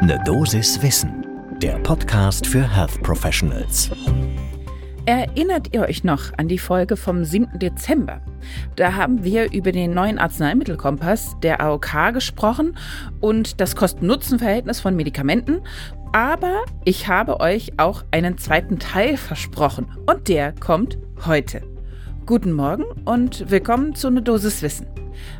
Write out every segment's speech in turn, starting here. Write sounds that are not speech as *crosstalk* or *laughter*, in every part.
Ne Dosis Wissen, der Podcast für Health Professionals. Erinnert ihr euch noch an die Folge vom 7. Dezember? Da haben wir über den neuen Arzneimittelkompass der AOK gesprochen und das Kosten-Nutzen-Verhältnis von Medikamenten. Aber ich habe euch auch einen zweiten Teil versprochen und der kommt heute. Guten Morgen und willkommen zu Ne Dosis Wissen.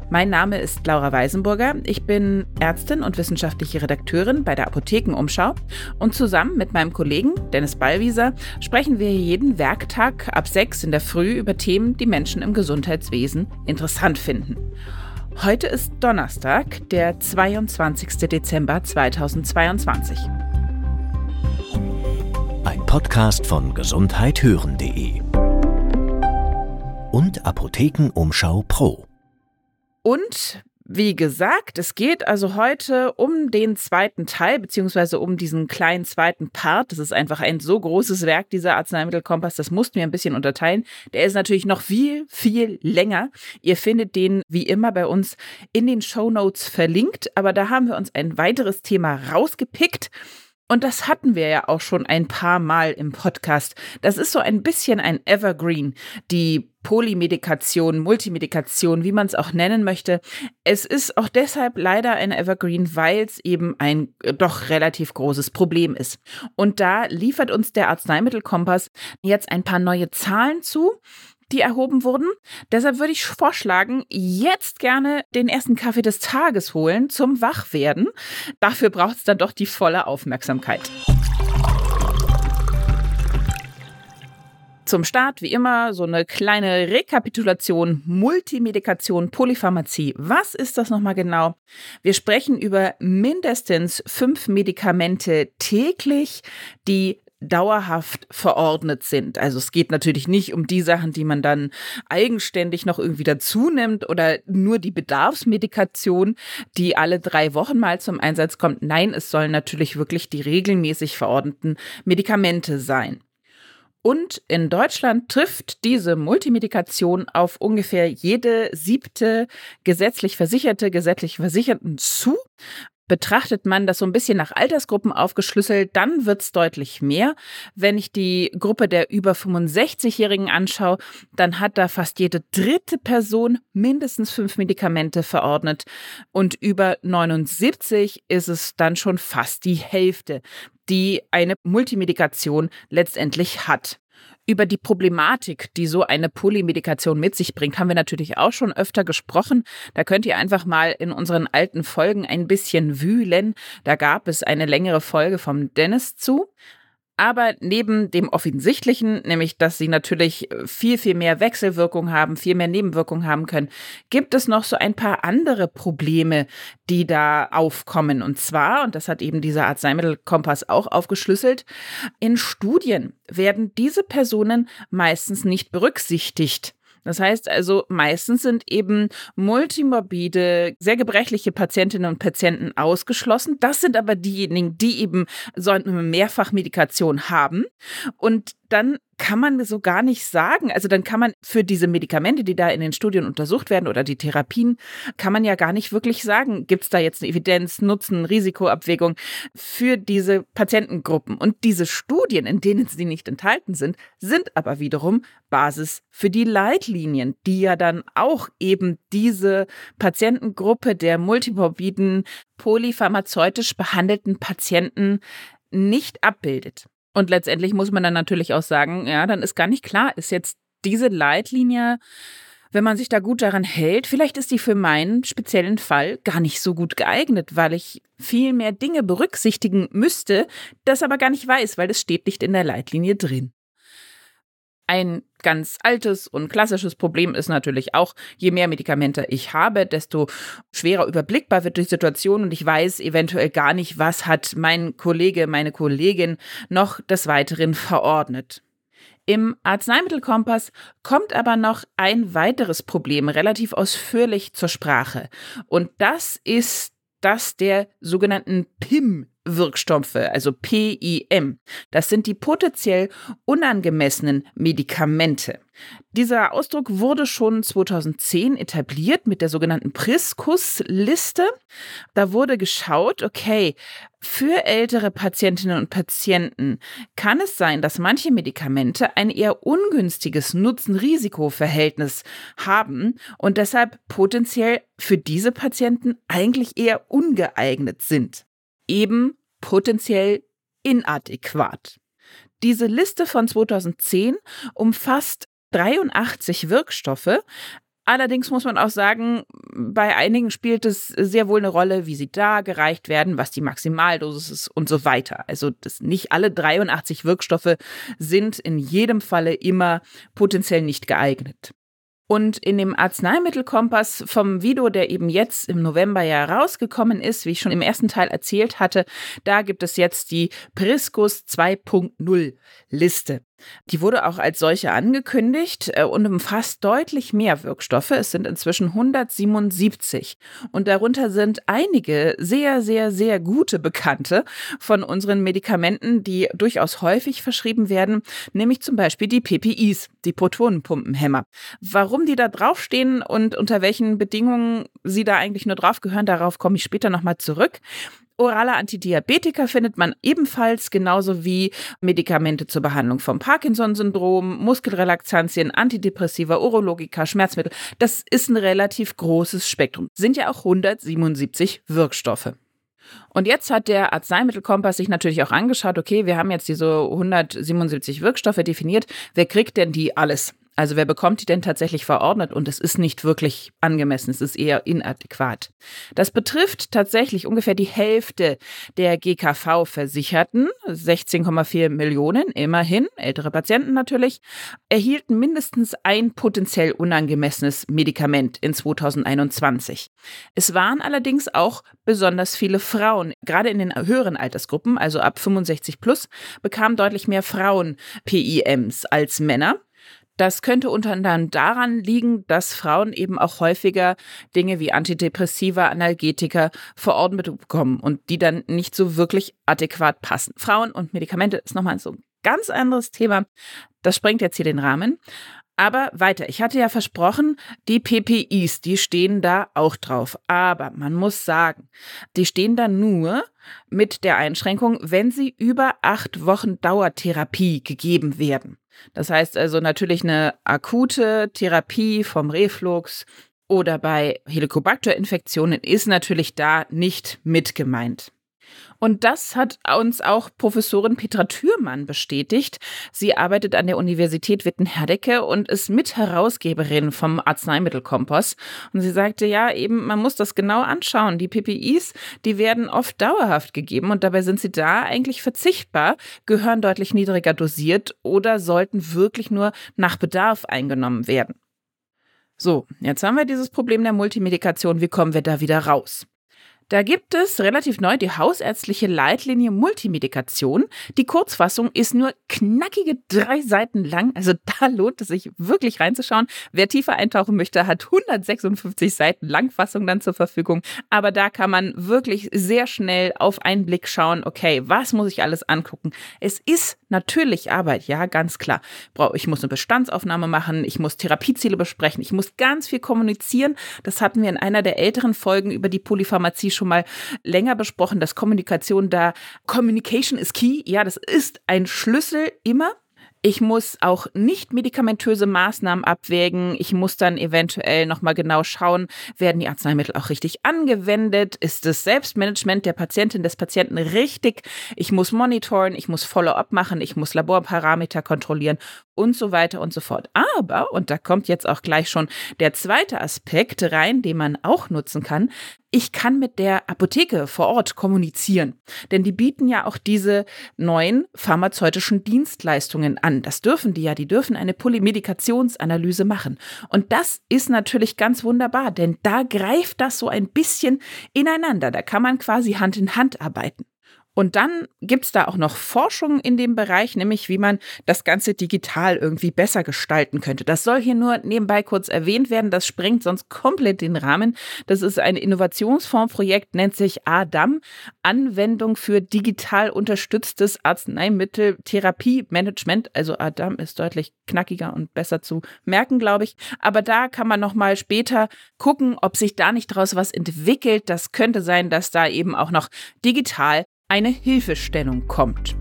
Mein Name ist Laura Weisenburger. Ich bin Ärztin und wissenschaftliche Redakteurin bei der Apothekenumschau. Und zusammen mit meinem Kollegen Dennis Ballwieser sprechen wir jeden Werktag ab sechs in der Früh über Themen, die Menschen im Gesundheitswesen interessant finden. Heute ist Donnerstag, der 22. Dezember 2022. Ein Podcast von gesundheithören.de und Apothekenumschau Pro. Und wie gesagt, es geht also heute um den zweiten Teil, beziehungsweise um diesen kleinen zweiten Part. Das ist einfach ein so großes Werk, dieser Arzneimittelkompass. Das mussten wir ein bisschen unterteilen. Der ist natürlich noch viel, viel länger. Ihr findet den wie immer bei uns in den Show Notes verlinkt. Aber da haben wir uns ein weiteres Thema rausgepickt. Und das hatten wir ja auch schon ein paar Mal im Podcast. Das ist so ein bisschen ein Evergreen, die Polymedikation, Multimedikation, wie man es auch nennen möchte. Es ist auch deshalb leider ein Evergreen, weil es eben ein äh, doch relativ großes Problem ist. Und da liefert uns der Arzneimittelkompass jetzt ein paar neue Zahlen zu, die erhoben wurden. Deshalb würde ich vorschlagen, jetzt gerne den ersten Kaffee des Tages holen zum Wachwerden. Dafür braucht es dann doch die volle Aufmerksamkeit. Zum Start, wie immer, so eine kleine Rekapitulation, Multimedikation, Polypharmazie. Was ist das nochmal genau? Wir sprechen über mindestens fünf Medikamente täglich, die dauerhaft verordnet sind. Also es geht natürlich nicht um die Sachen, die man dann eigenständig noch irgendwie dazu nimmt oder nur die Bedarfsmedikation, die alle drei Wochen mal zum Einsatz kommt. Nein, es sollen natürlich wirklich die regelmäßig verordneten Medikamente sein. Und in Deutschland trifft diese Multimedikation auf ungefähr jede siebte gesetzlich Versicherte, gesetzlich Versicherten zu. Betrachtet man das so ein bisschen nach Altersgruppen aufgeschlüsselt, dann wird es deutlich mehr. Wenn ich die Gruppe der über 65-Jährigen anschaue, dann hat da fast jede dritte Person mindestens fünf Medikamente verordnet. Und über 79 ist es dann schon fast die Hälfte, die eine Multimedikation letztendlich hat. Über die Problematik, die so eine Polymedikation mit sich bringt, haben wir natürlich auch schon öfter gesprochen. Da könnt ihr einfach mal in unseren alten Folgen ein bisschen wühlen. Da gab es eine längere Folge vom Dennis zu. Aber neben dem Offensichtlichen, nämlich dass sie natürlich viel, viel mehr Wechselwirkung haben, viel mehr Nebenwirkungen haben können, gibt es noch so ein paar andere Probleme, die da aufkommen. Und zwar, und das hat eben dieser Arzneimittelkompass auch aufgeschlüsselt, in Studien werden diese Personen meistens nicht berücksichtigt. Das heißt also, meistens sind eben multimorbide, sehr gebrechliche Patientinnen und Patienten ausgeschlossen. Das sind aber diejenigen, die eben so eine Mehrfachmedikation haben. Und dann kann man so gar nicht sagen. Also dann kann man für diese Medikamente, die da in den Studien untersucht werden oder die Therapien, kann man ja gar nicht wirklich sagen, gibt es da jetzt eine Evidenz, Nutzen, Risikoabwägung für diese Patientengruppen. Und diese Studien, in denen sie nicht enthalten sind, sind aber wiederum Basis für die Leitlinien, die ja dann auch eben diese Patientengruppe der multimorbiden, polypharmazeutisch behandelten Patienten nicht abbildet. Und letztendlich muss man dann natürlich auch sagen, ja, dann ist gar nicht klar, ist jetzt diese Leitlinie, wenn man sich da gut daran hält, vielleicht ist die für meinen speziellen Fall gar nicht so gut geeignet, weil ich viel mehr Dinge berücksichtigen müsste, das aber gar nicht weiß, weil es steht nicht in der Leitlinie drin. Ein ganz altes und klassisches Problem ist natürlich auch, je mehr Medikamente ich habe, desto schwerer überblickbar wird die Situation und ich weiß eventuell gar nicht, was hat mein Kollege, meine Kollegin noch des Weiteren verordnet. Im Arzneimittelkompass kommt aber noch ein weiteres Problem relativ ausführlich zur Sprache. Und das ist das der sogenannten PIM Wirkstoffe, also PIM. Das sind die potenziell unangemessenen Medikamente. Dieser Ausdruck wurde schon 2010 etabliert mit der sogenannten Priskus-Liste. Da wurde geschaut, okay, für ältere Patientinnen und Patienten kann es sein, dass manche Medikamente ein eher ungünstiges Nutzen-Risiko-Verhältnis haben und deshalb potenziell für diese Patienten eigentlich eher ungeeignet sind. Eben potenziell inadäquat. Diese Liste von 2010 umfasst 83 Wirkstoffe. Allerdings muss man auch sagen, bei einigen spielt es sehr wohl eine Rolle, wie sie da gereicht werden, was die Maximaldosis ist und so weiter. Also das, nicht alle 83 Wirkstoffe sind in jedem Falle immer potenziell nicht geeignet. Und in dem Arzneimittelkompass vom Video, der eben jetzt im November ja rausgekommen ist, wie ich schon im ersten Teil erzählt hatte, da gibt es jetzt die Priskus 2.0 Liste. Die wurde auch als solche angekündigt äh, und umfasst deutlich mehr Wirkstoffe. Es sind inzwischen 177 und darunter sind einige sehr, sehr, sehr gute Bekannte von unseren Medikamenten, die durchaus häufig verschrieben werden, nämlich zum Beispiel die PPIs, die Protonenpumpenhämmer. Warum die da draufstehen und unter welchen Bedingungen sie da eigentlich nur drauf gehören, darauf komme ich später nochmal zurück. Orale Antidiabetika findet man ebenfalls genauso wie Medikamente zur Behandlung vom Parkinson-Syndrom, Muskelrelaxantien, Antidepressiva, Urologika, Schmerzmittel. Das ist ein relativ großes Spektrum. Sind ja auch 177 Wirkstoffe. Und jetzt hat der Arzneimittelkompass sich natürlich auch angeschaut, okay, wir haben jetzt diese 177 Wirkstoffe definiert. Wer kriegt denn die alles? Also wer bekommt die denn tatsächlich verordnet? Und es ist nicht wirklich angemessen, es ist eher inadäquat. Das betrifft tatsächlich ungefähr die Hälfte der GKV-Versicherten, 16,4 Millionen, immerhin, ältere Patienten natürlich, erhielten mindestens ein potenziell unangemessenes Medikament in 2021. Es waren allerdings auch besonders viele Frauen, gerade in den höheren Altersgruppen, also ab 65 plus, bekamen deutlich mehr Frauen PIMs als Männer. Das könnte unter anderem daran liegen, dass Frauen eben auch häufiger Dinge wie Antidepressiva, Analgetika verordnet bekommen und die dann nicht so wirklich adäquat passen. Frauen und Medikamente ist nochmal so ein ganz anderes Thema. Das sprengt jetzt hier den Rahmen. Aber weiter. Ich hatte ja versprochen, die PPIs, die stehen da auch drauf. Aber man muss sagen, die stehen da nur mit der Einschränkung, wenn sie über acht Wochen Dauertherapie gegeben werden. Das heißt also natürlich eine akute Therapie vom Reflux oder bei Helicobacter-Infektionen ist natürlich da nicht mit gemeint. Und das hat uns auch Professorin Petra Thürmann bestätigt. Sie arbeitet an der Universität Witten-Herdecke und ist Mitherausgeberin vom Arzneimittelkompass. Und sie sagte, ja, eben, man muss das genau anschauen. Die PPIs, die werden oft dauerhaft gegeben und dabei sind sie da eigentlich verzichtbar, gehören deutlich niedriger dosiert oder sollten wirklich nur nach Bedarf eingenommen werden. So, jetzt haben wir dieses Problem der Multimedikation. Wie kommen wir da wieder raus? Da gibt es relativ neu die hausärztliche Leitlinie Multimedikation. Die Kurzfassung ist nur knackige drei Seiten lang. Also *laughs* da lohnt es sich wirklich reinzuschauen. Wer tiefer eintauchen möchte, hat 156 Seiten Langfassung dann zur Verfügung. Aber da kann man wirklich sehr schnell auf einen Blick schauen, okay, was muss ich alles angucken? Es ist natürlich Arbeit, ja, ganz klar. Ich muss eine Bestandsaufnahme machen, ich muss Therapieziele besprechen, ich muss ganz viel kommunizieren. Das hatten wir in einer der älteren Folgen über die Polypharmazie schon mal länger besprochen, dass Kommunikation da, Communication is key, ja, das ist ein Schlüssel immer. Ich muss auch nicht medikamentöse Maßnahmen abwägen. Ich muss dann eventuell nochmal genau schauen, werden die Arzneimittel auch richtig angewendet? Ist das Selbstmanagement der Patientin, des Patienten richtig? Ich muss monitoren, ich muss Follow-up machen, ich muss Laborparameter kontrollieren und so weiter und so fort. Aber, und da kommt jetzt auch gleich schon der zweite Aspekt rein, den man auch nutzen kann, ich kann mit der Apotheke vor Ort kommunizieren. Denn die bieten ja auch diese neuen pharmazeutischen Dienstleistungen an. Das dürfen die ja. Die dürfen eine Polymedikationsanalyse machen. Und das ist natürlich ganz wunderbar, denn da greift das so ein bisschen ineinander. Da kann man quasi Hand in Hand arbeiten. Und dann gibt es da auch noch Forschung in dem Bereich, nämlich wie man das Ganze digital irgendwie besser gestalten könnte. Das soll hier nur nebenbei kurz erwähnt werden. Das sprengt sonst komplett den Rahmen. Das ist ein Innovationsfondsprojekt, nennt sich ADAM, Anwendung für digital unterstütztes Arzneimitteltherapiemanagement. Also ADAM ist deutlich knackiger und besser zu merken, glaube ich. Aber da kann man noch mal später gucken, ob sich da nicht daraus was entwickelt. Das könnte sein, dass da eben auch noch digital eine Hilfestellung kommt.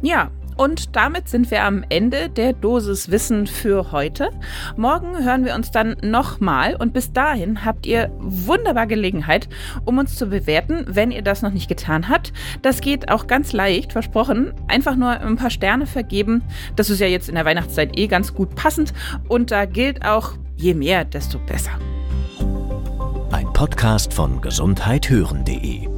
Ja, und damit sind wir am Ende der Dosis Wissen für heute. Morgen hören wir uns dann nochmal und bis dahin habt ihr wunderbar Gelegenheit, um uns zu bewerten, wenn ihr das noch nicht getan habt. Das geht auch ganz leicht, versprochen. Einfach nur ein paar Sterne vergeben. Das ist ja jetzt in der Weihnachtszeit eh ganz gut passend und da gilt auch, je mehr, desto besser. Ein Podcast von gesundheithören.de